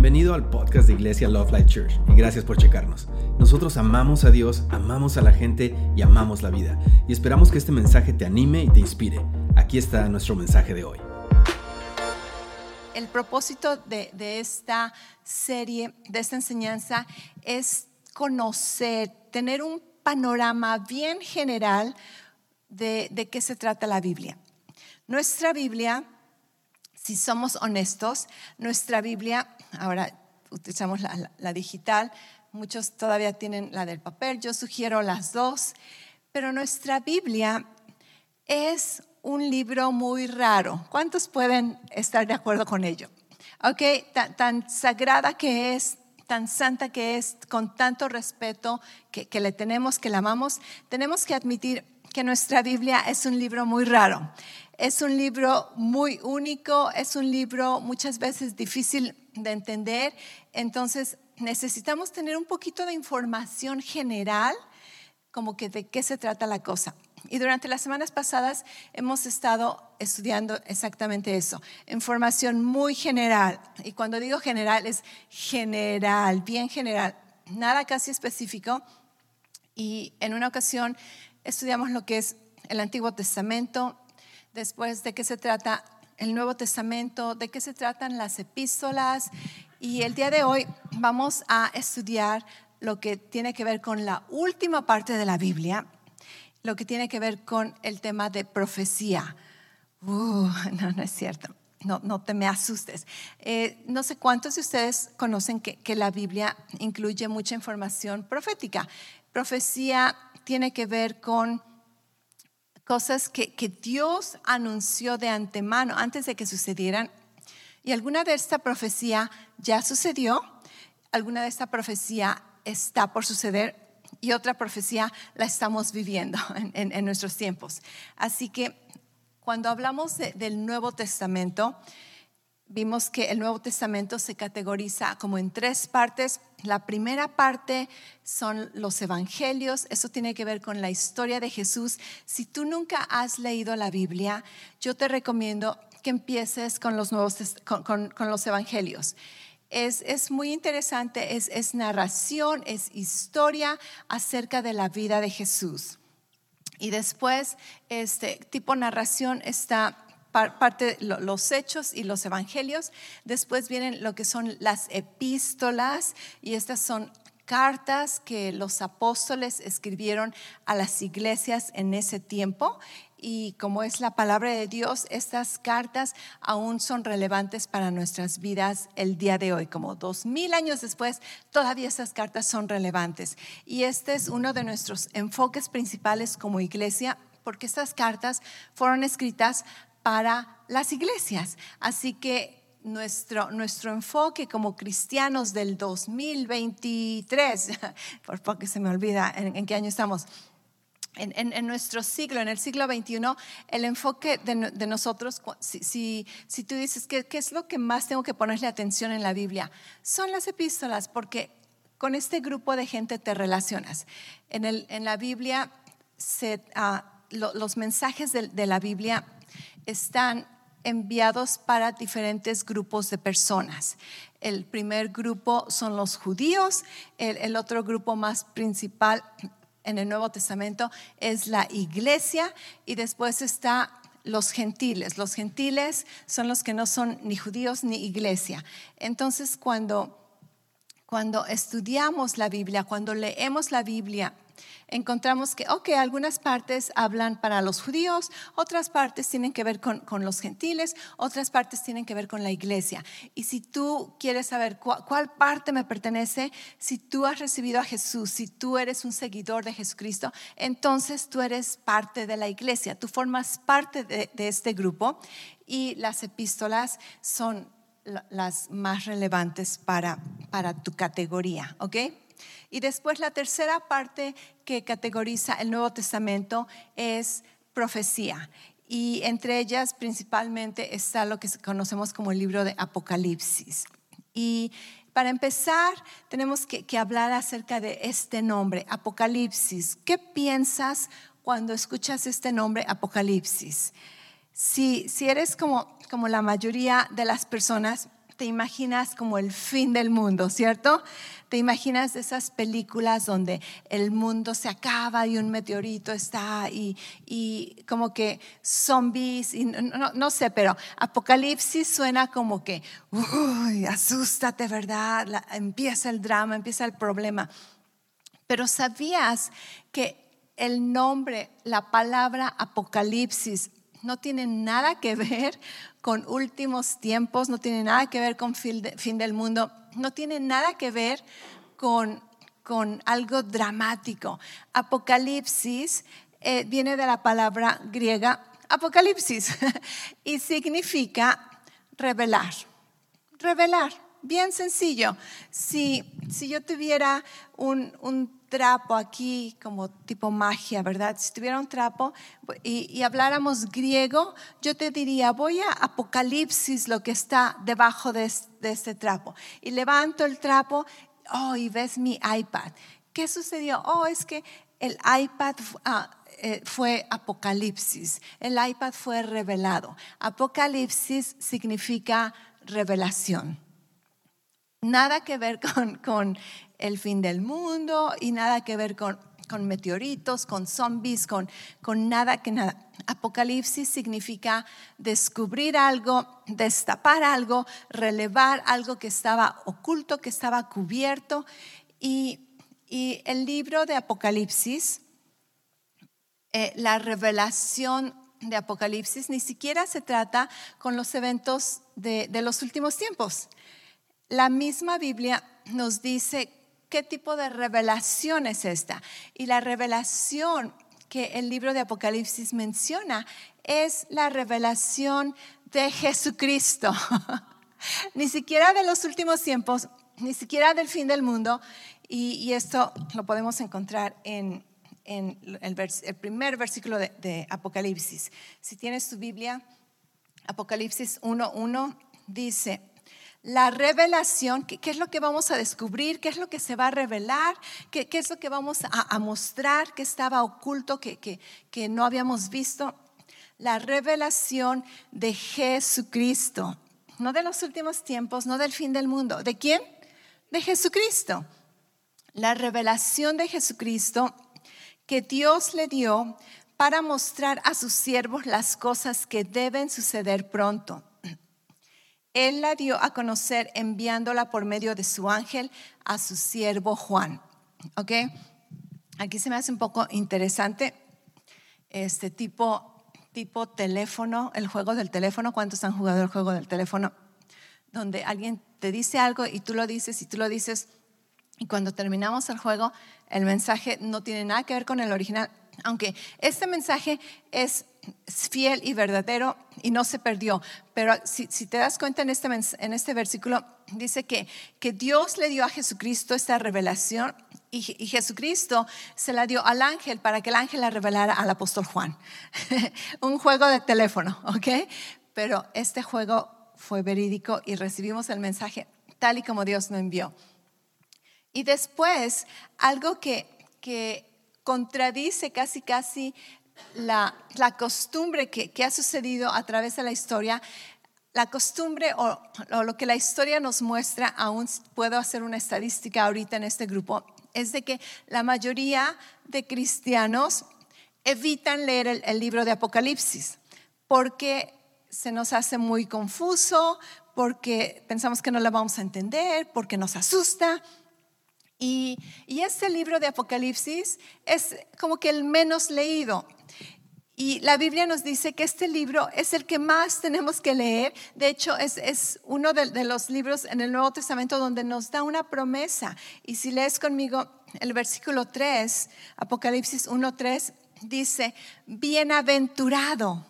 Bienvenido al podcast de Iglesia Love Life Church y gracias por checarnos. Nosotros amamos a Dios, amamos a la gente y amamos la vida. Y esperamos que este mensaje te anime y te inspire. Aquí está nuestro mensaje de hoy. El propósito de, esta serie, de esta enseñanza, es conocer, tener un panorama bien general de, de qué se trata la Biblia. Nuestra Biblia si somos honestos, nuestra Biblia, ahora utilizamos la, digital, muchos todavía tienen la del papel, yo sugiero las dos, pero nuestra Biblia es un libro muy raro. ¿Cuántos pueden estar de acuerdo con ello? ¿Ok? Tan, sagrada que es, tan santa que es, con tanto respeto que, que le tenemos, que la amamos, tenemos que admitir que nuestra Biblia es un libro muy raro. Es un libro muy único, es un libro muchas veces difícil de entender, entonces necesitamos tener un poquito de información general, como que de qué se trata la cosa. Y durante las semanas pasadas hemos estado estudiando exactamente eso, información muy general. Y cuando digo general es general, bien general, nada casi específico. Y en una ocasión estudiamos lo que es el Antiguo Testamento, después de qué se trata el Nuevo Testamento, de qué se tratan las epístolas. Y el día de hoy vamos a estudiar lo que tiene que ver con la última parte de la Biblia, lo que tiene que ver con el tema de profecía. Uh, no, no es cierto. No, no te me asustes. Eh, no sé cuántos de ustedes conocen que, que la Biblia incluye mucha información profética. Profecía tiene que ver con cosas que, Dios anunció de antemano, antes de que sucedieran. Y alguna de esta profecía ya sucedió, alguna de esta profecía está por suceder y otra profecía la estamos viviendo en, nuestros tiempos. Así que cuando hablamos del Nuevo Testamento, vimos que el Nuevo Testamento se categoriza como en tres partes. La primera parte son los evangelios, eso tiene que ver con la historia de Jesús. Si tú nunca has leído la Biblia, yo te recomiendo que empieces con los, nuevos, con, los evangelios. Es, es, muy interesante, es, es narración, es historia acerca de la vida de Jesús. Y después, este tipo narración está parte los hechos y los evangelios. Después vienen lo que son las epístolas y estas son cartas que los apóstoles escribieron a las iglesias en ese tiempo. Y como es la palabra de Dios, estas cartas aún son relevantes para nuestras vidas el día de hoy. Como dos mil años después, todavía estas cartas son relevantes. Y este es uno de nuestros enfoques principales como iglesia porque estas cartas fueron escritas para las iglesias. Así que nuestro, nuestro enfoque como cristianos del 2023, por poco se me olvida en, qué año estamos, en, nuestro siglo, en el siglo XXI, el enfoque de, nosotros, si, si, tú dices, ¿qué, ¿qué, es lo que más tengo que ponerle atención en la Biblia? Son las epístolas, porque con este grupo de gente te relacionas. En, el, en la Biblia, se, ah, los mensajes de, de la Biblia están enviados para diferentes grupos de personas. El primer grupo son los judíos, el, otro grupo más principal en el Nuevo Testamento es la iglesia y después está los gentiles. Los gentiles son los que no son ni judíos ni iglesia. Entonces, cuando, cuando estudiamos la Biblia, cuando leemos la Biblia, encontramos que, ok, algunas partes hablan para los judíos, otras partes tienen que ver con, los gentiles, otras partes tienen que ver con la iglesia. Y si tú quieres saber cuál, parte me pertenece, si tú has recibido a Jesús, si tú eres un seguidor de Jesucristo, entonces tú eres parte de la iglesia, tú formas parte de, de este grupo y las epístolas son las más relevantes para, para tu categoría, ¿ok? Y después la tercera parte que categoriza el Nuevo Testamento es profecía. Y entre ellas principalmente está lo que conocemos como el libro de Apocalipsis. Y para empezar, tenemos que, hablar acerca de este nombre, Apocalipsis. ¿Qué piensas cuando escuchas este nombre, Apocalipsis? Si, si eres como, como la mayoría de las personas, te imaginas como el fin del mundo, ¿cierto? Te imaginas esas películas donde el mundo se acaba y un meteorito está y, y como que zombies, y no, no, sé, pero apocalipsis suena como que, uy, asústate, ¿verdad? empieza el drama, empieza el problema. Pero ¿sabías que el nombre, la palabra apocalipsis, no tiene nada que ver con últimos tiempos, no tiene nada que ver con fin, del mundo, no tiene nada que ver con, con algo dramático. Apocalipsis eh, viene de la palabra griega apocalipsis y significa revelar, revelar, bien sencillo. Si, si yo tuviera un, un trapo aquí, como tipo magia, ¿verdad? Si tuviera un trapo y, habláramos griego, yo te diría, voy a Apocalipsis, lo que está debajo de, este trapo. Y levanto el trapo, oh, y ves mi iPad. ¿Qué sucedió? Oh, es que el iPad ah, eh, fue Apocalipsis, el iPad fue revelado. Apocalipsis significa revelación. Nada que ver con, con el fin del mundo y nada que ver con, con meteoritos, con zombies, con, con nada que nada. Apocalipsis significa descubrir algo, destapar algo, relevar algo que estaba oculto, que estaba cubierto. Y, y el libro de Apocalipsis, eh, la revelación de Apocalipsis, ni siquiera se trata con los eventos de, de los últimos tiempos. La misma Biblia nos dice qué tipo de revelación es esta. Y la revelación que el libro de Apocalipsis menciona es la revelación de Jesucristo. ni siquiera de los últimos tiempos, ni siquiera del fin del mundo. Y, esto lo podemos encontrar en, el, primer versículo de, de, Apocalipsis. Si tienes tu Biblia, Apocalipsis 1.1 dice, la revelación, ¿qué, es lo que vamos a descubrir? ¿Qué es lo que se va a revelar? ¿Qué, es lo que vamos a, mostrar que estaba oculto, que, que no habíamos visto? La revelación de Jesucristo, no de los últimos tiempos, no del fin del mundo. ¿De quién? De Jesucristo. La revelación de Jesucristo que Dios le dio para mostrar a sus siervos las cosas que deben suceder pronto. Él la dio a conocer enviándola por medio de su ángel a su siervo Juan. ¿Ok? Aquí se me hace un poco interesante este tipo, tipo teléfono, el juego del teléfono. ¿Cuántos han jugado el juego del teléfono? Donde alguien te dice algo y tú lo dices y tú lo dices. Y cuando terminamos el juego, el mensaje no tiene nada que ver con el original, aunque este mensaje es fiel y verdadero y no se perdió. Pero si, te das cuenta en este, en este versículo, dice que, que Dios le dio a Jesucristo esta revelación y, Jesucristo se la dio al ángel para que el ángel la revelara al apóstol Juan. Un juego de teléfono, ¿ok? Pero este juego fue verídico y recibimos el mensaje tal y como Dios nos envió. Y después, algo que, que contradice casi, casi la, costumbre que, ha sucedido a través de la historia, la costumbre o, lo que la historia nos muestra, aún puedo hacer una estadística ahorita en este grupo, es de que la mayoría de cristianos evitan leer el, el libro de Apocalipsis porque se nos hace muy confuso, porque pensamos que no lo vamos a entender, porque nos asusta. Y, y, este libro de Apocalipsis es como que el menos leído. Y la Biblia nos dice que este libro es el que más tenemos que leer. De hecho, es, es uno de, los libros en el Nuevo Testamento donde nos da una promesa. Y si lees conmigo el versículo 3, Apocalipsis 1.3, dice, bienaventurado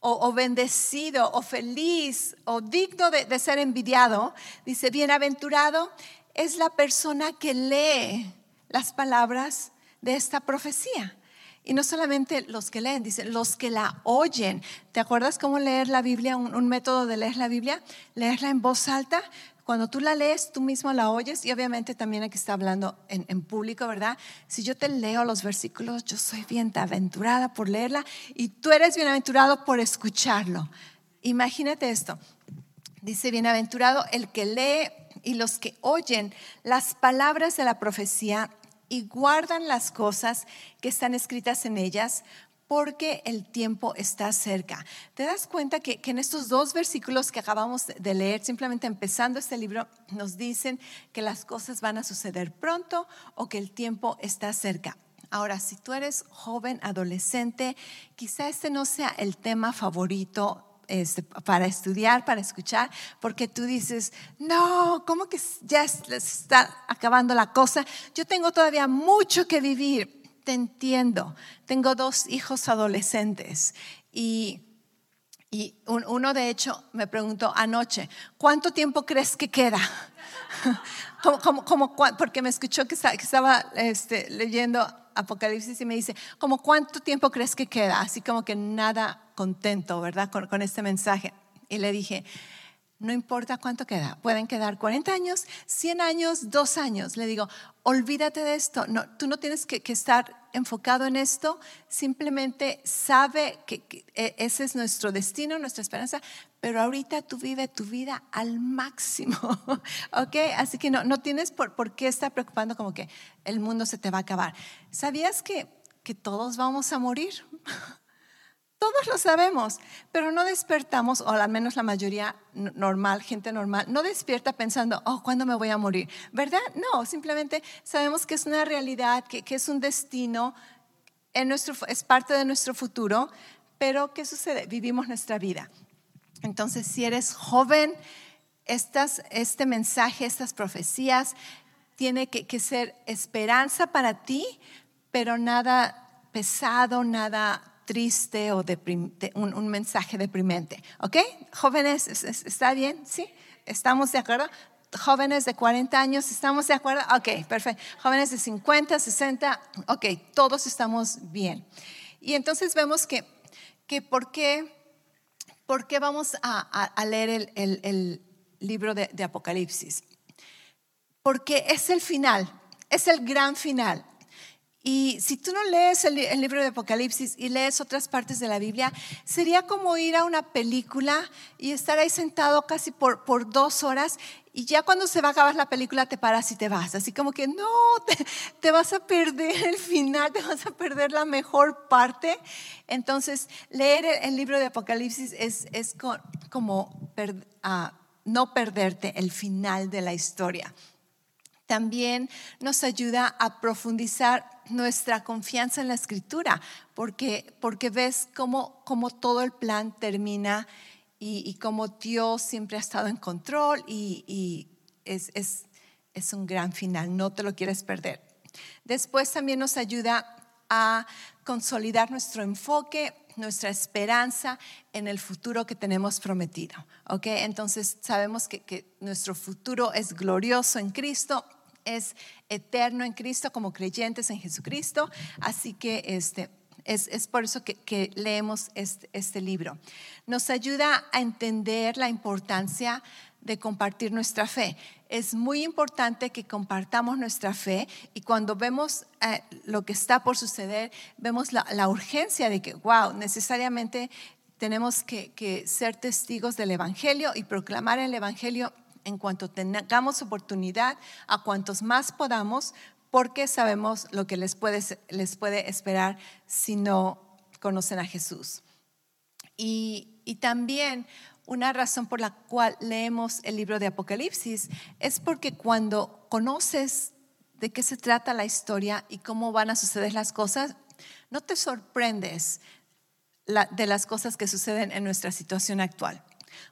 o, bendecido o feliz o digno de ser envidiado. Dice, bienaventurado es la persona que lee las palabras de esta profecía. Y no solamente los que leen, dice, los que la oyen. ¿Te acuerdas cómo leer la Biblia? Un, método de leer la Biblia, leerla en voz alta. Cuando tú la lees, tú mismo la oyes y obviamente también aquí está hablando en, en público, ¿verdad? Si yo te leo los versículos, yo soy bienaventurada por leerla y tú eres bienaventurado por escucharlo. Imagínate esto. Dice, bienaventurado el que lee y los que oyen las palabras de la profecía y guardan las cosas que están escritas en ellas, porque el tiempo está cerca. ¿Te das cuenta que, en estos dos versículos que acabamos de leer, simplemente empezando este libro, nos dicen que las cosas van a suceder pronto o que el tiempo está cerca? Ahora, si tú eres joven, adolescente, quizá este no sea el tema favorito este, para estudiar, para escuchar, porque tú dices, no, ¿cómo que ya está acabando la cosa? Yo tengo todavía mucho que vivir te entiendo. Tengo dos hijos adolescentes y, y uno de hecho me preguntó anoche, ¿cuánto tiempo crees que queda? como, como, porque me escuchó que estaba este, leyendo Apocalipsis y me dice, ¿como cuánto tiempo crees que queda? Así como que nada contento, ¿verdad? Con, con este mensaje. Y le dije, no importa cuánto queda, pueden quedar 40 años, 100 años, 2 años. Le digo, olvídate de esto, tú no tienes que, estar enfocado en esto, simplemente sabe que, e, ese es nuestro destino, nuestra esperanza, pero ahorita tú vive tu vida al máximo, ¿ok? Así que no, no tienes por, por, qué estar preocupando como que el mundo se te va a acabar. ¿Sabías que, que todos vamos a morir? Todos lo sabemos, pero no despertamos, o al menos la mayoría normal, gente normal, no despierta pensando, oh, ¿cuándo me voy a morir? ¿Verdad? No, simplemente sabemos que es una realidad, que, es un destino, es parte de nuestro futuro, pero ¿qué sucede? Vivimos nuestra vida. Entonces, si eres joven, estas, este mensaje, estas profecías, tiene que ser esperanza para ti, pero nada pesado, nada triste o un, mensaje deprimente. ¿Ok? Jóvenes, ¿está bien? ¿Sí? ¿Estamos de acuerdo? Jóvenes de 40 años, ¿estamos de acuerdo? Ok, perfecto. Jóvenes de 50, 60, ok, todos estamos bien. Y entonces vemos que, que ¿por, qué, ¿por qué vamos a, leer el, libro de, de Apocalipsis? Porque es el final, es el gran final. Y si tú no lees el, libro de Apocalipsis y lees otras partes de la Biblia, sería como ir a una película y estar ahí sentado casi por, por dos horas y ya cuando se va a acabar la película te paras y te vas. Así como que no, te, vas a perder el final, te vas a perder la mejor parte. Entonces, leer el, libro de Apocalipsis es, es como ah, no perderte el final de la historia también nos ayuda a profundizar nuestra confianza en la escritura, porque, porque ves cómo, cómo todo el plan termina y, cómo Dios siempre ha estado en control y, es, es, es un gran final, no te lo quieres perder. Después también nos ayuda a consolidar nuestro enfoque, nuestra esperanza en el futuro que tenemos prometido. ¿ok? Entonces sabemos que, que nuestro futuro es glorioso en Cristo es eterno en Cristo como creyentes en Jesucristo. Así que este, es, por eso que, leemos este, este, libro. Nos ayuda a entender la importancia de compartir nuestra fe. Es muy importante que compartamos nuestra fe y cuando vemos eh, lo que está por suceder, vemos la, urgencia de que, wow, necesariamente tenemos que ser testigos del Evangelio y proclamar el Evangelio en cuanto tengamos oportunidad a cuantos más podamos, porque sabemos lo que les puede, les puede esperar si no conocen a Jesús. Y, y también una razón por la cual leemos el libro de Apocalipsis es porque cuando conoces de qué se trata la historia y cómo van a suceder las cosas, no te sorprendes de las cosas que suceden en nuestra situación actual.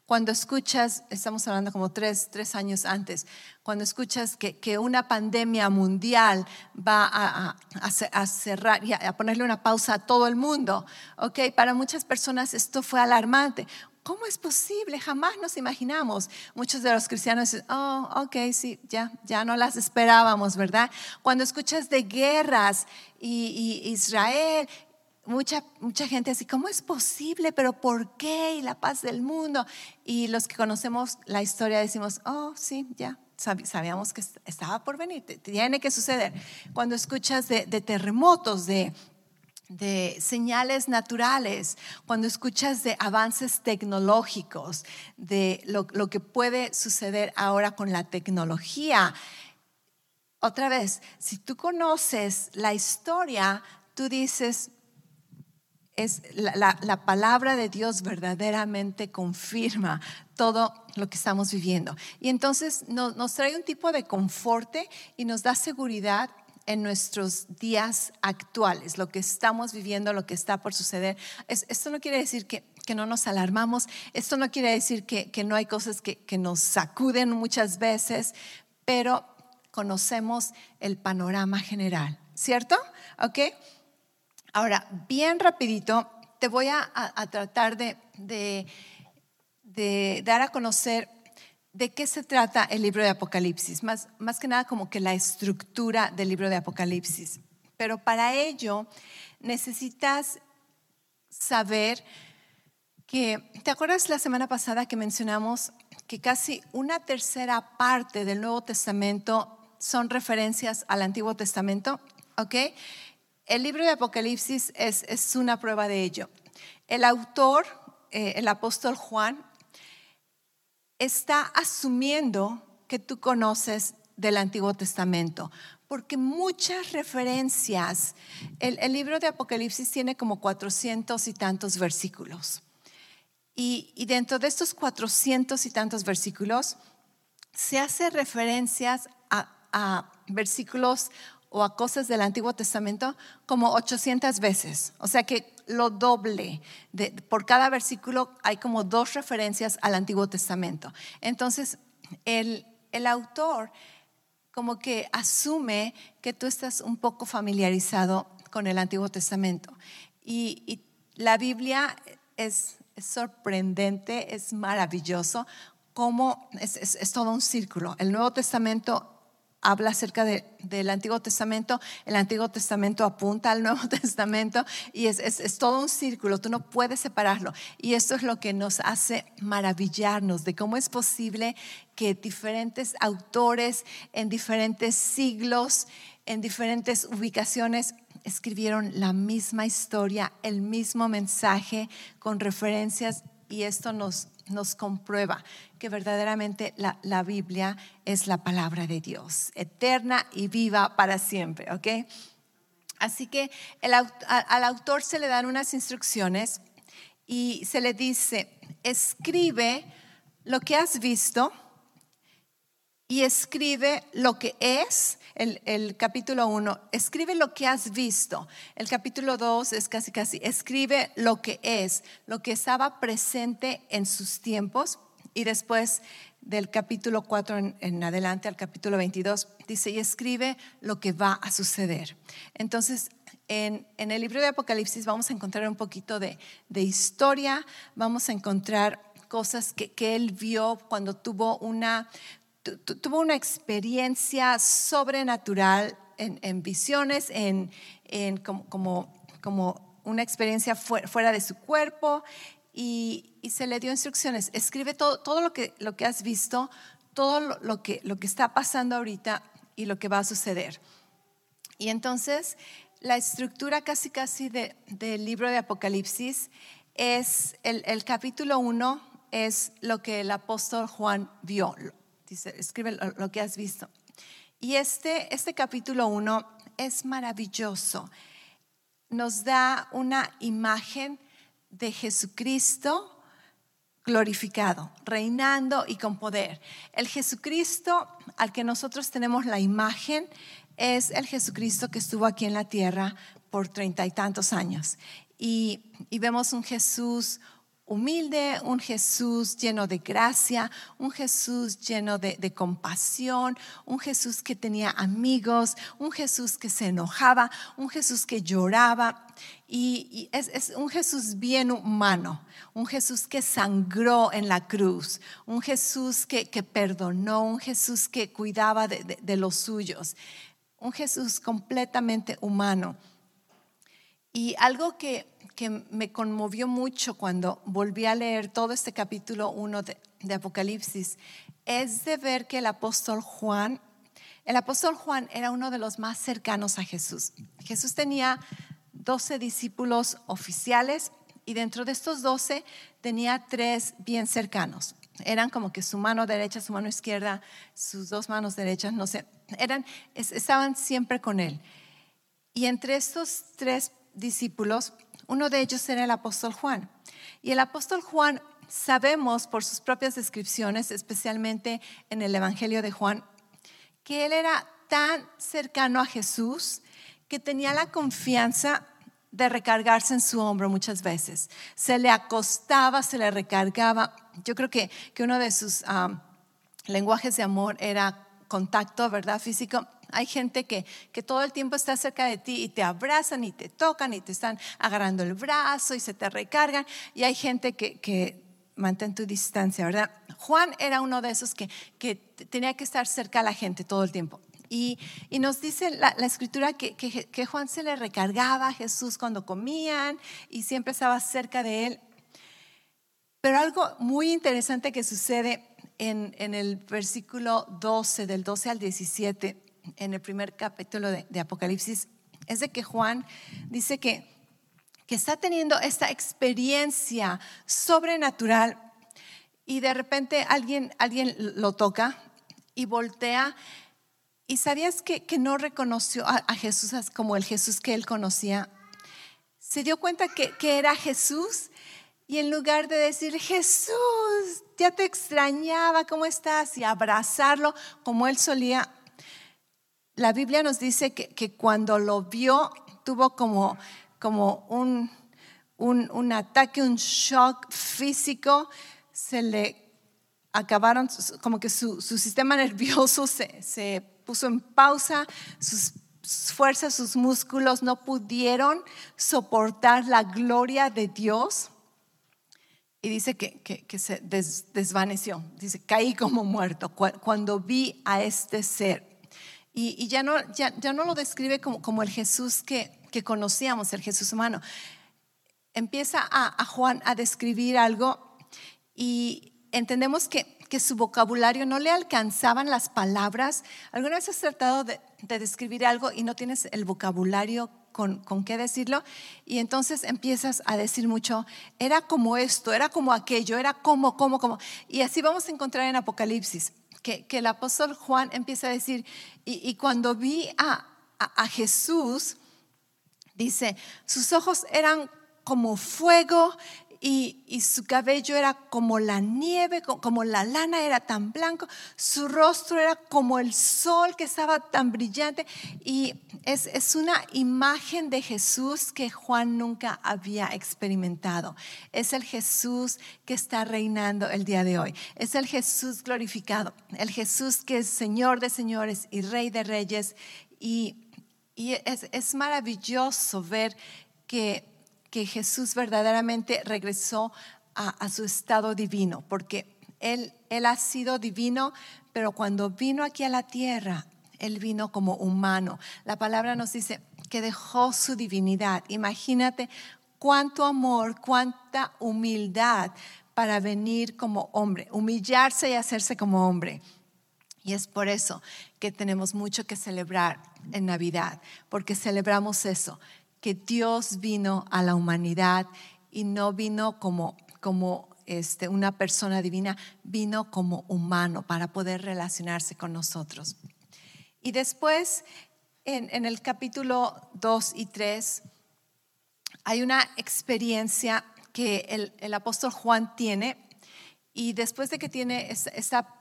Cuando escuchas, estamos hablando como tres, tres años antes, cuando escuchas que, que una pandemia mundial va a, cerrar y a, ponerle una pausa a todo el mundo, ¿ok? Para muchas personas esto fue alarmante. ¿Cómo es posible? Jamás nos imaginamos. Muchos de los cristianos dicen, oh, ok, sí, ya, ya no las esperábamos, ¿verdad? Cuando escuchas de guerras y, y Israel mucha, mucha gente así, ¿cómo es posible? ¿Pero por qué? Y la paz del mundo. Y los que conocemos la historia decimos, oh, sí, ya, sabíamos que estaba por venir, tiene que suceder. Cuando escuchas de, terremotos, de, de señales naturales, cuando escuchas de avances tecnológicos, de lo, lo, que puede suceder ahora con la tecnología. Otra vez, si tú conoces la historia, tú dices, es la, la, palabra de Dios verdaderamente confirma todo lo que estamos viviendo. Y entonces nos, trae un tipo de conforte y nos da seguridad en nuestros días actuales, lo que estamos viviendo, lo que está por suceder. esto no quiere decir que, no nos alarmamos, esto no quiere decir que, que no hay cosas que, que nos sacuden muchas veces, pero conocemos el panorama general, ¿cierto? ¿Ok? Ahora, bien rapidito, te voy a, tratar de, dar a conocer de qué se trata el libro de Apocalipsis, más, más que nada como que la estructura del libro de Apocalipsis. Pero para ello necesitas saber que, ¿te acuerdas la semana pasada que mencionamos que casi una tercera parte del Nuevo Testamento son referencias al Antiguo Testamento? ¿Ok? El libro de Apocalipsis es, una prueba de ello. El autor, eh, el apóstol Juan, está asumiendo que tú conoces del Antiguo Testamento, porque muchas referencias, el, libro de Apocalipsis tiene como cuatrocientos y tantos versículos. Y, dentro de estos cuatrocientos y tantos versículos, se hace referencias a versículos o a cosas del Antiguo Testamento como 800 veces. O sea que lo doble. De, por cada versículo hay como dos referencias al Antiguo Testamento. Entonces, el, el autor como que asume que tú estás un poco familiarizado con el Antiguo Testamento. Y, la Biblia es, sorprendente, es maravilloso, como es, es todo un círculo. El Nuevo Testamento habla acerca del Antiguo Testamento, el Antiguo Testamento apunta al Nuevo Testamento y es, todo un círculo, tú no puedes separarlo. Y esto es lo que nos hace maravillarnos de cómo es posible que diferentes autores en diferentes siglos, en diferentes ubicaciones, escribieron la misma historia, el mismo mensaje con referencias y esto nos, nos comprueba que verdaderamente la, Biblia es la palabra de Dios, eterna y viva para siempre, ¿ok? Así que al autor se le dan unas instrucciones y se le dice, escribe lo que has visto y escribe lo que es, el, capítulo 1, escribe lo que has visto. El capítulo 2 es casi casi, escribe lo que es, lo que estaba presente en sus tiempos. Y después del capítulo 4 en, adelante al capítulo 22, dice, y escribe lo que va a suceder. Entonces, en, el libro de Apocalipsis vamos a encontrar un poquito de, historia, vamos a encontrar cosas que, que, él vio cuando tuvo una tuvo una experiencia sobrenatural en, visiones, en, como, una experiencia fuera de su cuerpo y, se le dio instrucciones. Escribe todo, lo, que, has visto, todo lo, que, lo que está pasando ahorita y lo que va a suceder. Y entonces la estructura casi casi del libro de Apocalipsis es el, el capítulo 1 es lo que el apóstol Juan vio, Dice, escribe lo, que has visto. Y este, este capítulo 1 es maravilloso. Nos da una imagen de Jesucristo glorificado, reinando y con poder. El Jesucristo al que nosotros tenemos la imagen es el Jesucristo que estuvo aquí en la tierra por treinta y tantos años. Y, y vemos un Jesús humilde, un Jesús lleno de gracia, un Jesús lleno de, compasión, un Jesús que tenía amigos, un Jesús que se enojaba, un Jesús que lloraba. Y, es, un Jesús bien humano, un Jesús que sangró en la cruz, un Jesús que, perdonó, un Jesús que cuidaba de los suyos, un Jesús completamente humano. Y algo que que me conmovió mucho cuando volví a leer todo este capítulo 1 de, Apocalipsis es de ver que el apóstol Juan, el apóstol Juan era uno de los más cercanos a Jesús. Jesús tenía 12 discípulos oficiales y dentro de estos 12 tenía tres bien cercanos. Eran como que su mano derecha, su mano izquierda, sus dos manos derechas, no sé, eran, estaban siempre con él. Y entre estos tres discípulos, uno de ellos era el apóstol Juan. Y el apóstol Juan, sabemos por sus propias descripciones, especialmente en el Evangelio de Juan, que él era tan cercano a Jesús que tenía la confianza de recargarse en su hombro muchas veces. Se le acostaba, se le recargaba. Yo creo que, que uno de sus lenguajes de amor era contacto, ¿verdad? Físico. Hay gente que, que todo el tiempo está cerca de ti y te abrazan y te tocan y te están agarrando el brazo y se te recargan. Y hay gente que, que mantén tu distancia, ¿verdad? Juan era uno de esos que, que tenía que estar cerca a la gente todo el tiempo. Y, nos dice la, escritura que, que, Juan se le recargaba a Jesús cuando comían y siempre estaba cerca de él. Pero algo muy interesante que sucede en, en el versículo 12, del 12 al 17, en el primer capítulo de, Apocalipsis, es de que Juan dice que, que está teniendo esta experiencia sobrenatural y de repente alguien, alguien lo toca y voltea ¿Y sabías que, no reconoció a, Jesús como el Jesús que él conocía? Se dio cuenta que, que era Jesús y en lugar de decir, Jesús, ya te extrañaba, ¿cómo estás? Y abrazarlo como él solía, la Biblia nos dice que, que cuando lo vio tuvo como, como un, un, un, ataque, un shock físico, se le acabaron, como que su, su sistema nervioso se, se puso en pausa, sus fuerzas, sus músculos no pudieron soportar la gloria de Dios. Y dice que, que, se desvaneció, dice, caí como muerto cuando vi a este ser. Y, ya, no, ya, ya, no lo describe como, como el Jesús que, que, conocíamos, el Jesús humano. Empieza a, a Juan a describir algo y entendemos que que su vocabulario no le alcanzaban las palabras. ¿Alguna vez has tratado de, describir algo y no tienes el vocabulario con, con, qué decirlo? Y entonces empiezas a decir mucho, era como esto, era como aquello, era como, como, como. Y así vamos a encontrar en Apocalipsis, que, el apóstol Juan empieza a decir, y, cuando vi a, a Jesús, dice, sus ojos eran como fuego y, su cabello era como la nieve, como la lana era tan blanco, su rostro era como el sol que estaba tan brillante y es, es una imagen de Jesús que Juan nunca había experimentado. Es el Jesús que está reinando el día de hoy. Es el Jesús glorificado, el Jesús que es Señor de señores y Rey de reyes y, y es, es maravilloso ver que que Jesús verdaderamente regresó a, su estado divino, porque él, él ha sido divino, pero cuando vino aquí a la tierra, Él vino como humano. La palabra nos dice que dejó su divinidad. Imagínate cuánto amor, cuánta humildad para venir como hombre, humillarse y hacerse como hombre. Y es por eso que tenemos mucho que celebrar en Navidad, porque celebramos eso, que Dios vino a la humanidad y no vino como, como este, una persona divina, vino como humano para poder relacionarse con nosotros. Y después, en, el capítulo 2 y 3, hay una experiencia que el, apóstol Juan tiene y después de que tiene esa,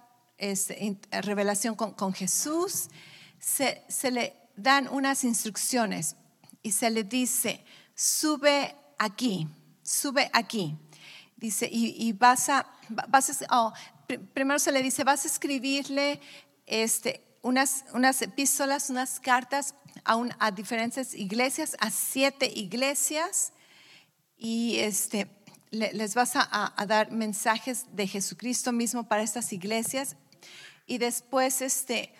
revelación con, Jesús, se, se le dan unas instrucciones y se le dice, sube aquí, sube aquí. Dice, y, vas a, vas oh, primero se le dice, vas a escribirle este, unas, unas epístolas, unas cartas a, a diferentes iglesias, a siete iglesias, y este, les vas a, a, dar mensajes de Jesucristo mismo para estas iglesias. Y después, este,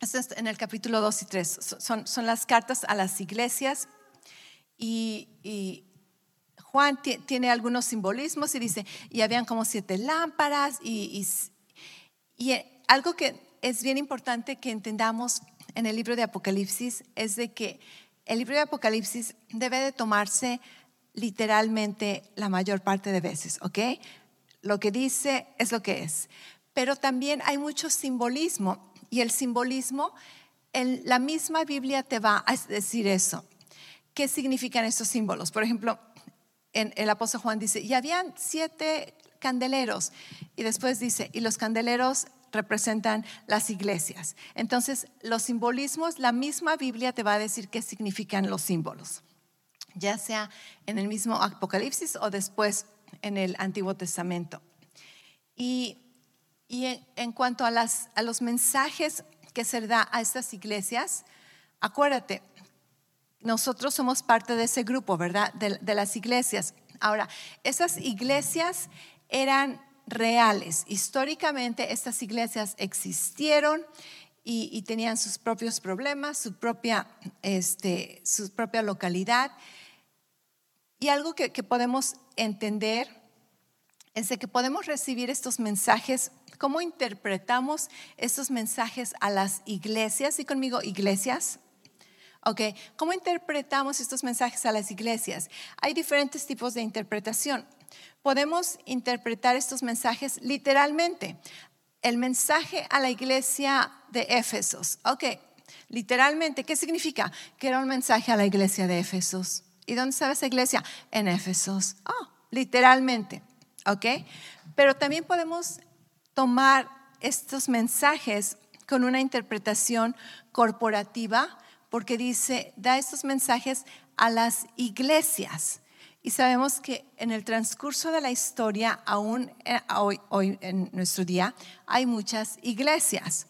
esto es en el capítulo 2 y 3. Son, son las cartas a las iglesias y, Juan tiene algunos simbolismos y dice, y habían como siete lámparas y, y, algo que es bien importante que entendamos en el libro de Apocalipsis es de que el libro de Apocalipsis debe de tomarse literalmente la mayor parte de veces, ¿ok? Lo que dice es lo que es. Pero también hay mucho simbolismo y el simbolismo, en la misma Biblia te va a decir eso. ¿Qué significan estos símbolos? Por ejemplo, en el apóstol Juan dice, y habían siete candeleros. Y después dice, y los candeleros representan las iglesias. Entonces, los simbolismos, la misma Biblia te va a decir qué significan los símbolos, ya sea en el mismo Apocalipsis o después en el Antiguo Testamento. Y, en, cuanto a los mensajes que se da a estas iglesias, acuérdate, nosotros somos parte de ese grupo, ¿verdad? De, de las iglesias. Ahora, esas iglesias eran reales. Históricamente estas iglesias existieron y, tenían sus propios problemas, su propia, este, su propia localidad. Y algo que, podemos entender es de que podemos recibir estos mensajes, cómo interpretamos estos mensajes a las iglesias. Y conmigo, iglesias. Ok, ¿cómo interpretamos estos mensajes a las iglesias? Hay diferentes tipos de interpretación podemos interpretar estos mensajes literalmente. El mensaje a la iglesia de Éfesos. Ok, literalmente, ¿qué significa? Que era un mensaje a la iglesia de Éfesos. ¿Y dónde estaba esa iglesia? En Éfesos. Oh, literalmente. Ok, pero también podemos tomar estos mensajes con una interpretación corporativa porque dice, da estos mensajes a las iglesias. Y sabemos que en el transcurso de la historia, aún eh, hoy, hoy en nuestro día, hay muchas iglesias.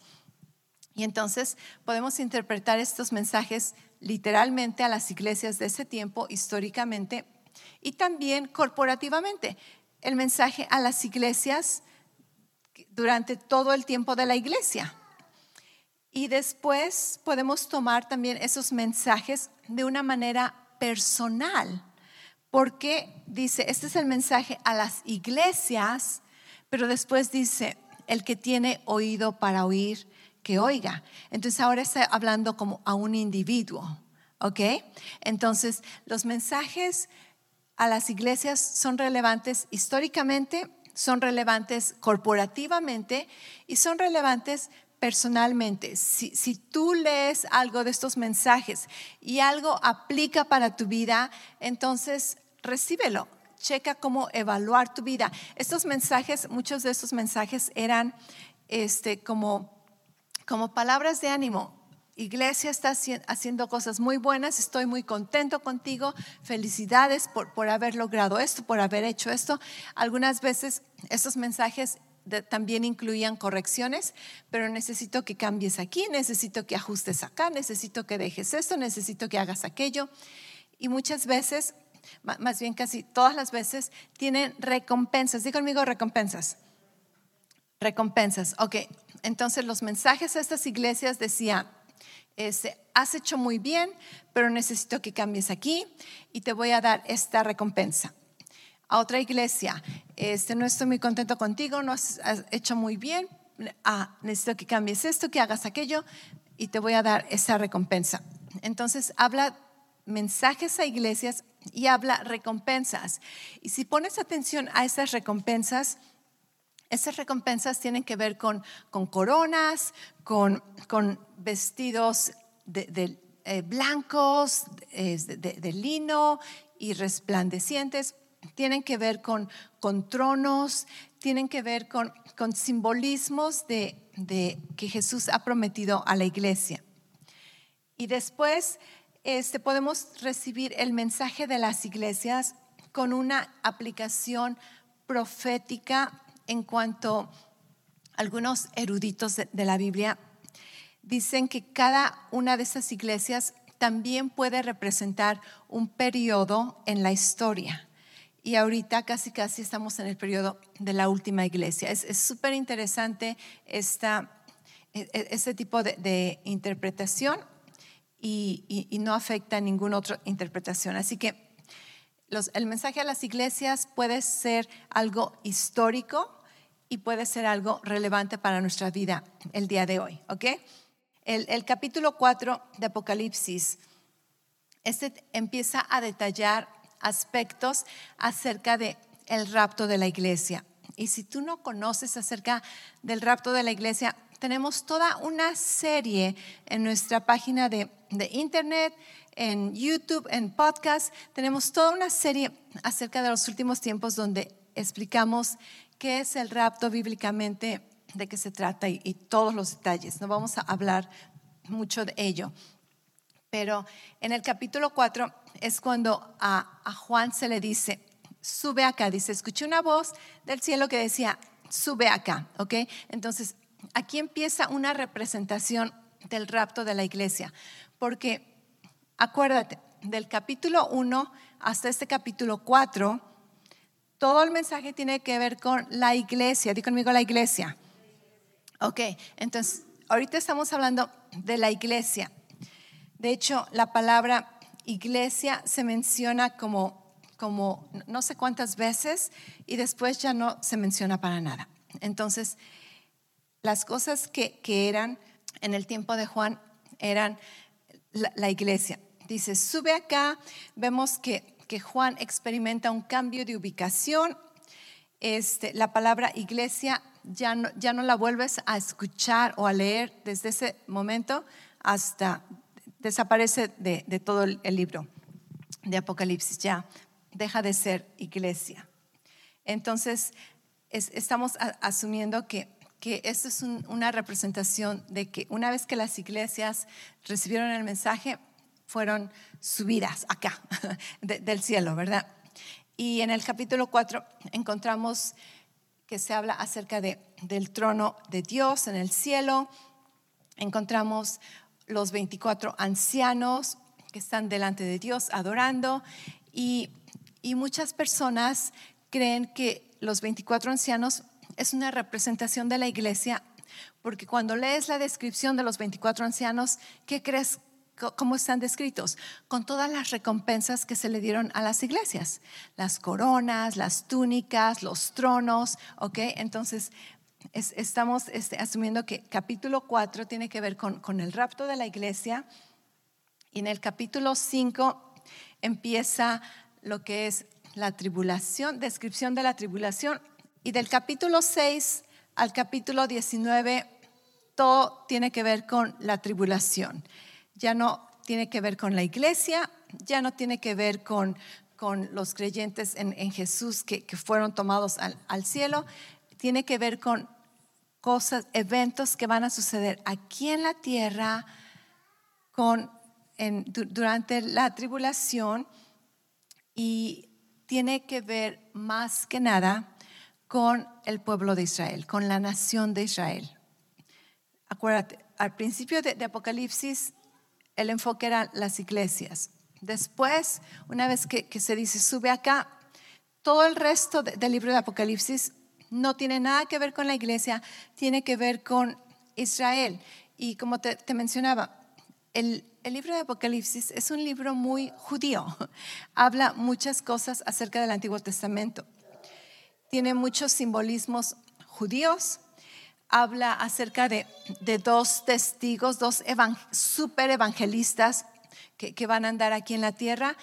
Y entonces podemos interpretar estos mensajes literalmente a las iglesias de ese tiempo, históricamente, y también corporativamente. El mensaje a las iglesias durante todo el tiempo de la iglesia. Y después podemos tomar también esos mensajes de una manera personal porque dice, este es el mensaje a las iglesias, pero después dice, el que tiene oído para oír, que oiga. Entonces ahora está hablando como a un individuo, ¿ok? Entonces los mensajes a las iglesias son relevantes históricamente, son relevantes corporativamente y son relevantes personalmente. Si, si, tú lees algo de estos mensajes y algo aplica para tu vida, entonces recíbelo. Checa cómo evaluar tu vida. Estos mensajes, muchos de estos mensajes eran este, como, como palabras de ánimo. Iglesia está haciendo cosas muy buenas, estoy muy contento contigo, felicidades por, por haber logrado esto, por haber hecho esto. Algunas veces estos mensajes también incluían correcciones, pero necesito que cambies aquí, necesito que ajustes acá, necesito que dejes esto, necesito que hagas aquello. Y muchas veces, más bien casi todas las veces, tienen recompensas. Dí conmigo recompensas. Recompensas. Ok, entonces los mensajes a estas iglesias decían, has hecho muy bien, pero necesito que cambies aquí y te voy a dar esta recompensa a otra iglesia, este, no estoy muy contento contigo, no has, hecho muy bien, ah, necesito que cambies esto, que hagas aquello y te voy a dar esa recompensa. Entonces habla mensajes a iglesias y habla recompensas. Y si pones atención a esas recompensas, esas recompensas tienen que ver con, coronas, con, vestidos de, eh, blancos, de lino y resplandecientes tienen que ver con, tronos, tienen que ver con, simbolismos de, que Jesús ha prometido a la iglesia. Y después este, podemos recibir el mensaje de las iglesias con una aplicación profética en cuanto algunos eruditos de, la Biblia dicen que cada una de esas iglesias también puede representar un periodo en la historia y ahorita casi casi estamos en el periodo de la última iglesia. Es súper interesante e, e, este tipo de, interpretación y, no afecta a ninguna otra interpretación. Así que el mensaje a las iglesias puede ser algo histórico y puede ser algo relevante para nuestra vida el día de hoy. ¿ok? El, capítulo 4 de Apocalipsis este empieza a detallar aspectos acerca de el rapto de la iglesia. Y si tú no conoces acerca del rapto de la iglesia, tenemos toda una serie en nuestra página de, de internet, en YouTube, en podcast. Tenemos toda una serie acerca de los últimos tiempos donde explicamos qué es el rapto bíblicamente, de qué se trata y, todos los detalles. No vamos a hablar mucho de ello. Pero en el capítulo 4 es cuando a, a, Juan se le dice, sube acá. Dice, escuché una voz del cielo que decía, sube acá. ¿Ok? Entonces, aquí empieza una representación del rapto de la iglesia. Porque, acuérdate, del capítulo 1 hasta este capítulo 4, todo el mensaje tiene que ver con la iglesia. Di conmigo la iglesia. Ok, entonces, ahorita estamos hablando de la iglesia. De hecho, la palabra iglesia se menciona como, como no sé cuántas veces y después ya no se menciona para nada. Entonces, las cosas que, eran en el tiempo de Juan eran la iglesia. Dice, sube acá, vemos que que Juan experimenta un cambio de ubicación. Este, la palabra iglesia ya no, ya no la vuelves a escuchar o a leer desde ese momento hasta desaparece de, todo el, libro de Apocalipsis, ya deja de ser iglesia. Entonces, estamos asumiendo que, que esto es una representación de que una vez que las iglesias recibieron el mensaje, fueron subidas acá del cielo, ¿verdad? Y en el capítulo 4 encontramos que se habla acerca de, del trono de Dios en el cielo. Encontramos los 24 ancianos que están delante de Dios adorando y, y muchas personas creen que los 24 ancianos es una representación de la iglesia porque cuando lees la descripción de los 24 ancianos, ¿qué crees ¿Cómo están descritos? Con todas las recompensas que se le dieron a las iglesias, las coronas, las túnicas, los tronos, ¿ok? Entonces, estamos este, asumiendo que capítulo 4 tiene que ver con, con el rapto de la iglesia y en el capítulo 5 empieza lo que es la tribulación, descripción de la tribulación y del capítulo 6 al capítulo 19 todo tiene que ver con la tribulación ya no tiene que ver con la iglesia, ya no tiene que ver con, con los creyentes en, Jesús que, fueron tomados al, cielo, tiene que ver con cosas, eventos que van a suceder aquí en la tierra con, durante la tribulación y tiene que ver más que nada con el pueblo de Israel, con la nación de Israel. Acuérdate, al principio de Apocalipsis el enfoque era las iglesias. Después, una vez que, se dice sube acá, todo el resto del libro de Apocalipsis no tiene nada que ver con la iglesia, tiene que ver con Israel. Y como te, mencionaba, el, libro de Apocalipsis es un libro muy judío. Habla muchas cosas acerca del Antiguo Testamento. Tiene muchos simbolismos judíos, habla acerca de, dos testigos, dos super evangelistas que, van a andar aquí en la tierra.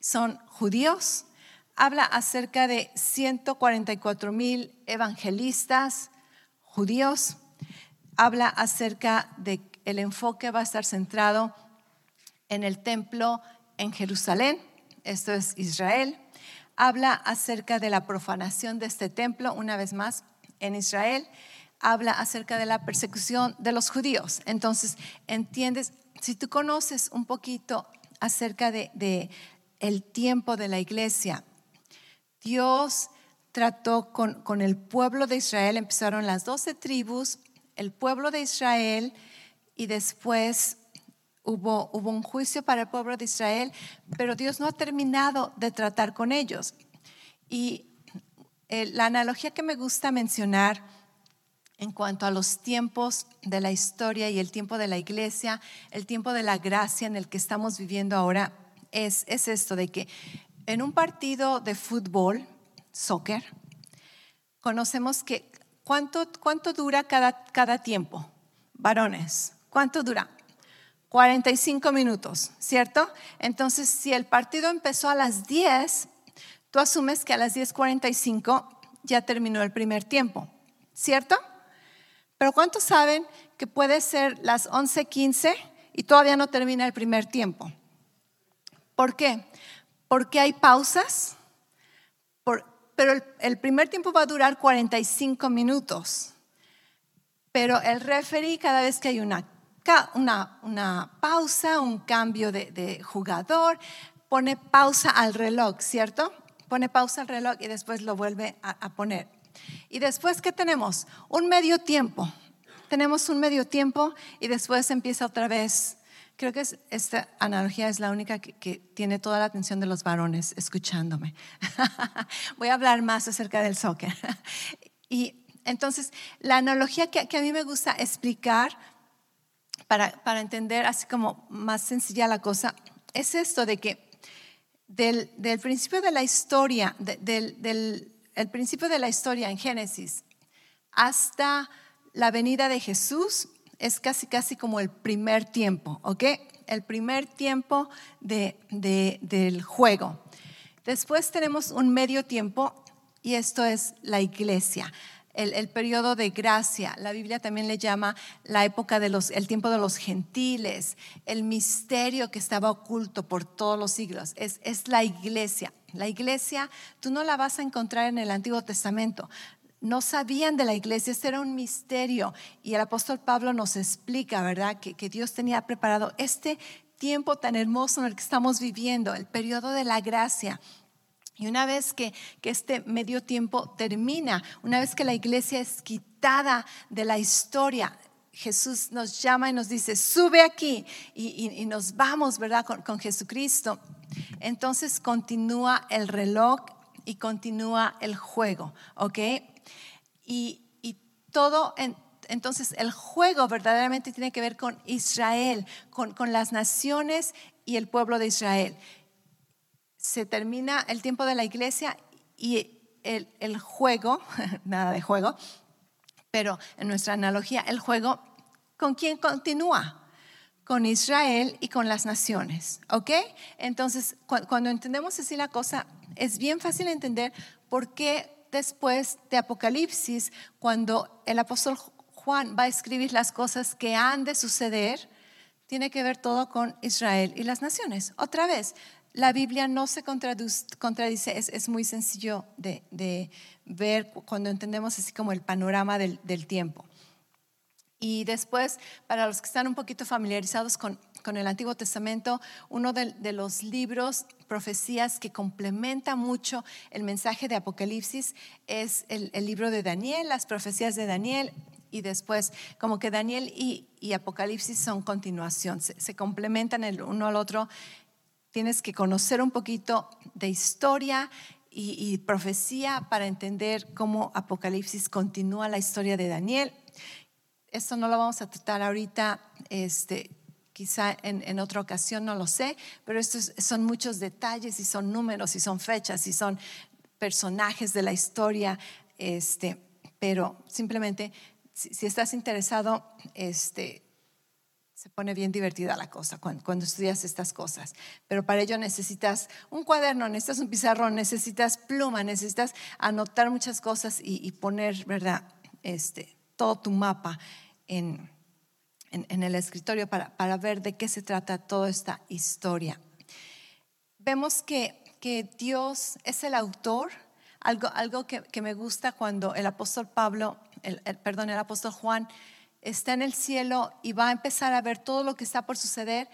Son judíos. Habla acerca de 144 mil evangelistas judíos. Habla acerca de el enfoque va a estar centrado en el templo en Jerusalén, esto es Israel. Habla acerca de la profanación de este templo, una vez más, en Israel habla acerca de la persecución de los judíos. Entonces, entiendes, si tú conoces un poquito acerca de, el tiempo de la iglesia, Dios trató con, con, el pueblo de Israel, empezaron las doce tribus, el pueblo de Israel, y después hubo, hubo un juicio para el pueblo de Israel, pero Dios no ha terminado de tratar con ellos. Y eh, la analogía que me gusta mencionar en cuanto a los tiempos de la historia y el tiempo de la iglesia, el tiempo de la gracia en el que estamos viviendo ahora, es, es esto de que en un partido de fútbol, soccer, conocemos que cuánto, cuánto dura cada, cada tiempo, varones, cuánto dura, 45 minutos, ¿cierto? Entonces, si el partido empezó a las 10, tú asumes que a las 10.45 ya terminó el primer tiempo, ¿cierto? Pero ¿cuántos saben que puede ser las 11.15 y todavía no termina el primer tiempo? ¿Por qué? Porque hay pausas, pero el, primer tiempo va a durar 45 minutos. Pero el referee cada vez que hay una, pausa, un cambio de, jugador, pone pausa al reloj, ¿cierto? Pone pausa al reloj y después lo vuelve a, poner. Y después, ¿qué tenemos? Un medio tiempo. Tenemos un medio tiempo y después empieza otra vez. Creo que esta analogía es la única que, tiene toda la atención de los varones escuchándome. Voy a hablar más acerca del soccer. y entonces, la analogía que, que a mí me gusta explicar para, entender así como más sencilla la cosa, es esto de que del, principio de la historia, del, el principio de la historia en Génesis hasta la venida de Jesús es casi casi como el primer tiempo, ¿ok? El primer tiempo de, del juego. Después tenemos un medio tiempo y esto es la iglesia el, periodo de gracia. La Biblia también le llama la época de los, el tiempo de los gentiles, el misterio que estaba oculto por todos los siglos. Es, es la iglesia. La iglesia, tú no la vas a encontrar en el Antiguo Testamento. No sabían de la iglesia, este era un misterio. Y el apóstol Pablo nos explica, ¿verdad?, que, que Dios tenía preparado este tiempo tan hermoso en el que estamos viviendo, el periodo de la gracia y una vez que, este medio tiempo termina, una vez que la iglesia es quitada de la historia, Jesús nos llama y nos dice, sube aquí y, nos vamos, ¿verdad? Con, Jesucristo. Entonces continúa el reloj y continúa el juego, ¿ok? Y, todo, entonces el juego verdaderamente tiene que ver con Israel, con, con las naciones y el pueblo de Israel se termina el tiempo de la iglesia y el, juego, nada de juego, pero en nuestra analogía, el juego, ¿con quién continúa? Con Israel y con las naciones, ¿ok? Entonces, cuando entendemos así la cosa, es bien fácil entender por qué después de Apocalipsis, cuando el apóstol Juan va a escribir las cosas que han de suceder, tiene que ver todo con Israel y las naciones. Otra vez, la Biblia no se contradice, es, muy sencillo de, ver cuando entendemos así como el panorama del, tiempo. Y después, para los que están un poquito familiarizados con, el Antiguo Testamento, uno de, los libros, profecías que complementa mucho el mensaje de Apocalipsis es el, libro de Daniel, las profecías de Daniel. Y después, como que Daniel y, Apocalipsis son continuación, se, se complementan el uno al otro tienes que conocer un poquito de historia y, profecía para entender cómo Apocalipsis continúa la historia de Daniel. Esto no lo vamos a tratar ahorita, este, quizá en, otra ocasión, no lo sé, pero estos son muchos detalles y son números y son fechas y son personajes de la historia, este, pero simplemente si, si estás interesado, este, se pone bien divertida la cosa cuando, estudias estas cosas. Pero para ello necesitas un cuaderno, necesitas un pizarrón, necesitas pluma, necesitas anotar muchas cosas y, poner, ¿verdad? Este, todo tu mapa en, en, el escritorio para, para, ver de qué se trata toda esta historia. Vemos que, que Dios es el autor, algo, algo que, me gusta cuando el apóstol Pablo, el, perdón, el apóstol Juan, está en el cielo y va a empezar a ver todo lo que está por suceder.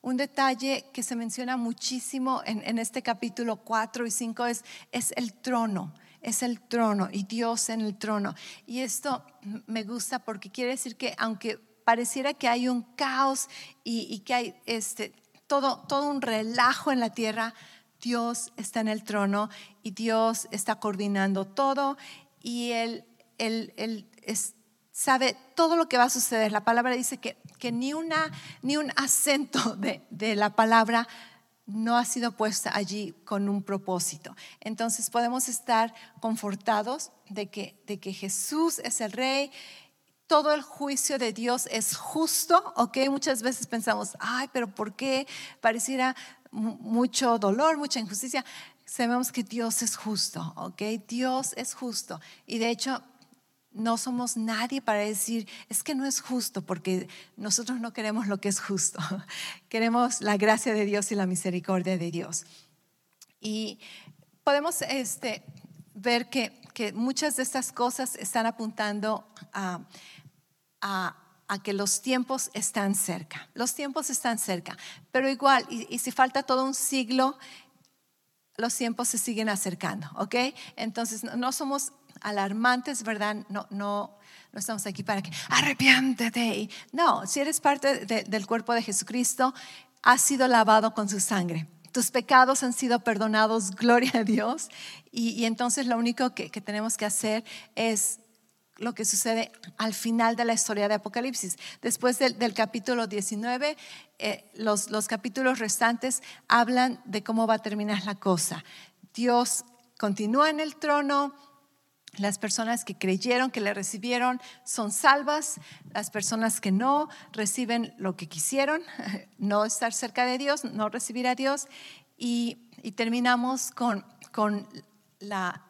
Un detalle que se menciona muchísimo en, este capítulo 4 y 5 es, es el trono, es el trono y Dios en el trono. Y esto me gusta porque quiere decir que aunque pareciera que hay un caos y, que hay este, todo, todo un relajo en la tierra, Dios está en el trono y Dios está coordinando todo y Él, él, él es, sabe todo lo que va a suceder. La palabra dice que, que ni, una, ni un acento de, de la palabra no ha sido puesta allí con un propósito. Entonces podemos estar confortados de que, de que Jesús es el rey, todo el juicio de Dios es justo, ¿ok? Muchas veces pensamos, ay, pero ¿por qué pareciera mucho dolor, mucha injusticia? Sabemos que Dios es justo, ¿ok? Dios es justo. Y de hecho, no somos nadie para decir, es que no es justo, porque nosotros no queremos lo que es justo. queremos la gracia de Dios y la misericordia de Dios. Y podemos este, ver que, que muchas de estas cosas están apuntando a, a, que los tiempos están cerca. Los tiempos están cerca. Pero igual, y, y si falta todo un siglo, los tiempos se siguen acercando, ¿ok? Entonces, no somos alarmantes, ¿verdad? No, no, no estamos aquí para que arrepiéntete. No, si eres parte del cuerpo de Jesucristo, has sido lavado con su sangre. Tus pecados han sido perdonados, gloria a Dios. Y, entonces lo único que, tenemos que hacer es lo que sucede al final de la historia de Apocalipsis. Después del, capítulo 19, eh, los, los capítulos restantes hablan de cómo va a terminar la cosa. Dios continúa en el trono, las personas que creyeron, que le recibieron, son salvas. Las personas que no reciben lo que quisieron, no estar cerca de Dios, no recibir a Dios. Y, terminamos con, con la,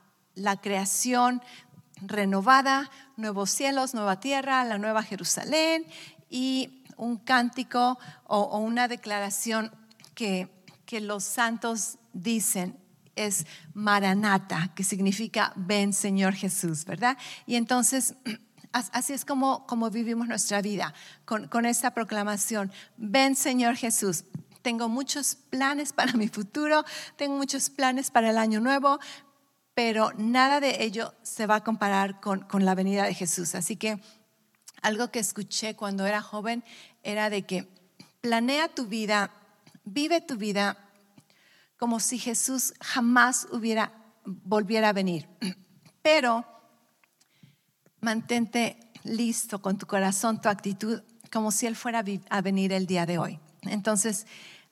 creación renovada, nuevos cielos, nueva tierra, la nueva Jerusalén y un cántico o, una declaración que, que los santos dicen es Maranata, que significa ven Señor Jesús, ¿verdad? Y entonces así es como, como vivimos nuestra vida, con, con esta proclamación, ven Señor Jesús. Tengo muchos planes para mi futuro, tengo muchos planes para el año nuevo, pero nada de ello se va a comparar con, con la venida de Jesús. Así que algo que escuché cuando era joven era de que planea tu vida, vive tu vida como si Jesús jamás hubiera volviera a venir. Pero mantente listo con tu corazón, tu actitud, como si Él fuera a venir el día de hoy. Entonces,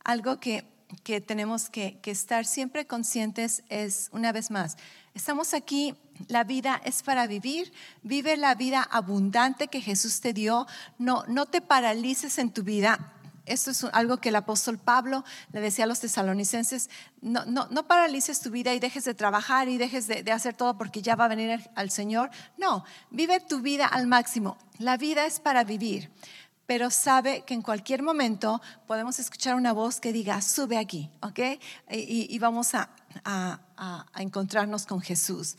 algo que, que tenemos que, que, estar siempre conscientes es, una vez más, estamos aquí, la vida es para vivir, vive la vida abundante que Jesús te dio, no, no te paralices en tu vida esto es algo que el apóstol Pablo le decía a los tesalonicenses, no, no, no paralices tu vida y dejes de trabajar y dejes de, hacer todo porque ya va a venir al Señor. No, vive tu vida al máximo. La vida es para vivir, pero sabe que en cualquier momento podemos escuchar una voz que diga, sube aquí, ¿ok? Y, vamos a, a, encontrarnos con Jesús.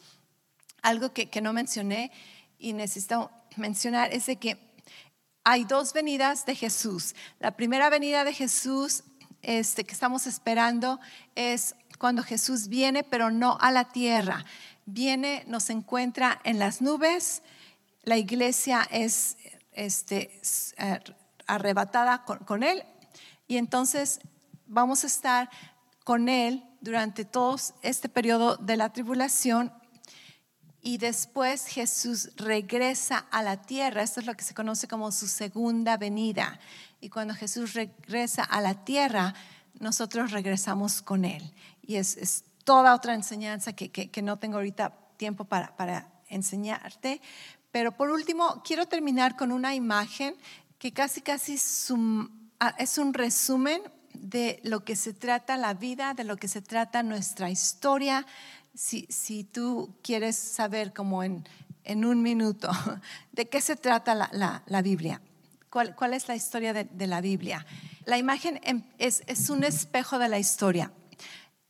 Algo que, que no mencioné y necesito mencionar es de que hay dos venidas de Jesús. La primera venida de Jesús este, que estamos esperando es cuando Jesús viene, pero no a la tierra. Viene, nos encuentra en las nubes. La iglesia es este, eh, arrebatada con, con Él y entonces vamos a estar con Él durante todo este periodo de la tribulación y después Jesús regresa a la tierra. Esto es lo que se conoce como su segunda venida. Y cuando Jesús regresa a la tierra, nosotros regresamos con Él. Y es, toda otra enseñanza que, que, no tengo ahorita tiempo para, para enseñarte. Pero por último, quiero terminar con una imagen que casi, casi ah, es un resumen de lo que se trata la vida, de lo que se trata nuestra historia, si, tú quieres saber como en, un minuto de qué se trata la, Biblia, ¿Cuál, ¿Cuál, es la historia de, la Biblia. La imagen em, es, un espejo de la historia.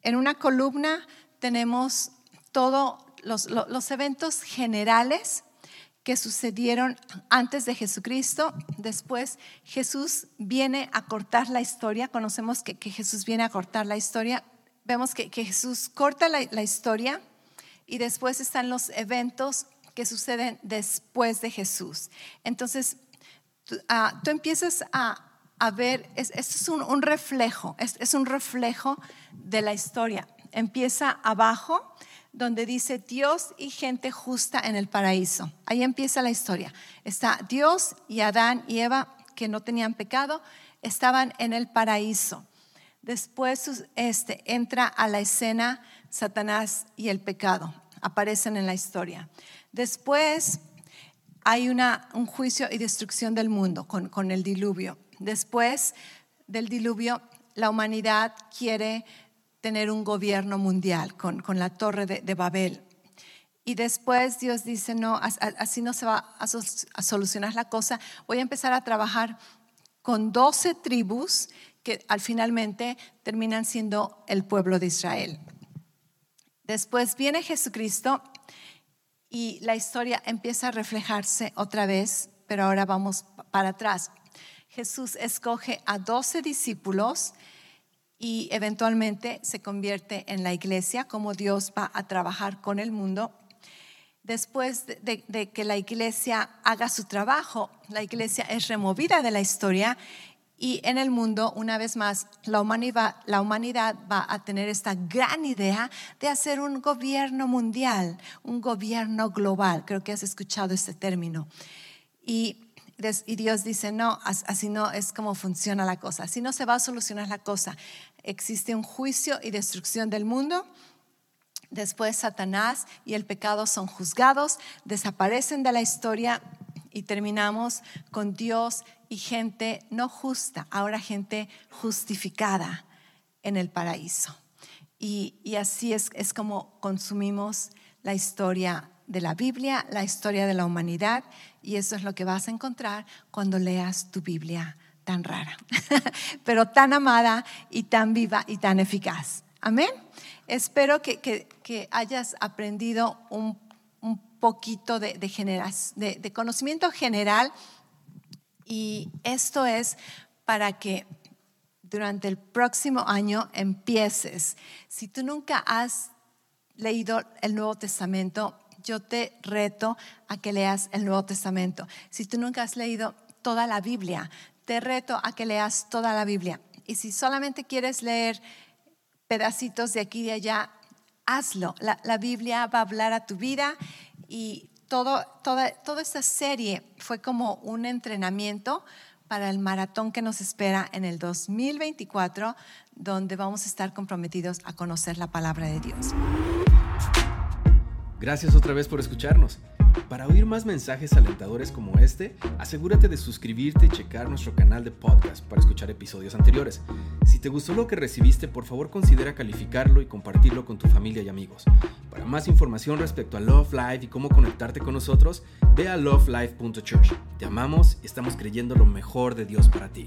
En una columna tenemos todos los, los, eventos generales que sucedieron antes de Jesucristo. Después Jesús viene a cortar la historia. Conocemos que, que Jesús viene a cortar la historia vemos que, Jesús corta la, historia y después están los eventos que suceden después de Jesús. Entonces, tú, ah, empiezas a, ver, esto es un, reflejo, es, un reflejo de la historia. Empieza abajo, donde dice Dios y gente justa en el paraíso. Ahí empieza la historia. Está Dios y Adán y Eva, que no tenían pecado, estaban en el paraíso. Después este, entra a la escena Satanás y el pecado, aparecen en la historia. Después hay un juicio y destrucción del mundo con, con el diluvio. Después del diluvio, la humanidad quiere tener un gobierno mundial con, con la torre de, Babel. Y después Dios dice, no, así no se va a, a solucionar la cosa. Voy a empezar a trabajar con 12 tribus que al finalmente terminan siendo el pueblo de Israel. Después viene Jesucristo y la historia empieza a reflejarse otra vez, pero ahora vamos para atrás. Jesús escoge a 12 discípulos y eventualmente se convierte en la iglesia, como Dios va a trabajar con el mundo. Después de, de, que la iglesia haga su trabajo, la iglesia es removida de la historia y en el mundo, una vez más, la humanidad, la humanidad, va a tener esta gran idea de hacer un gobierno mundial, un gobierno global. Creo que has escuchado este término. Y, y Dios dice, no, así no es como funciona la cosa, así no se va a solucionar la cosa. Existe un juicio y destrucción del mundo. Después Satanás y el pecado son juzgados, desaparecen de la historia y terminamos con Dios y gente no justa, ahora gente justificada en el paraíso. Y, así es, como consumimos la historia de la Biblia, la historia de la humanidad, y eso es lo que vas a encontrar cuando leas tu Biblia tan rara, pero tan amada y tan viva y tan eficaz. Amén. Espero que, hayas aprendido un poquito de conocimiento general y esto es para que durante el próximo año empieces. Si tú nunca has leído el Nuevo Testamento, yo te reto a que leas el Nuevo Testamento. Si tú nunca has leído toda la Biblia, te reto a que leas toda la Biblia. Y si solamente quieres leer pedacitos de aquí y de allá, hazlo. La, la Biblia va a hablar a tu vida y todo, toda, toda esta serie fue como un entrenamiento para el maratón que nos espera en el 2024, donde vamos a estar comprometidos a conocer la palabra de Dios. Gracias otra vez por escucharnos. Para oír más mensajes alentadores como este, asegúrate de suscribirte y checar nuestro canal de podcast para escuchar episodios anteriores. Si te gustó lo que recibiste, por favor considera calificarlo y compartirlo con tu familia y amigos. Para más información respecto a Love Life y cómo conectarte con nosotros, ve a lovelife.church. Te amamos y estamos creyendo lo mejor de Dios para ti.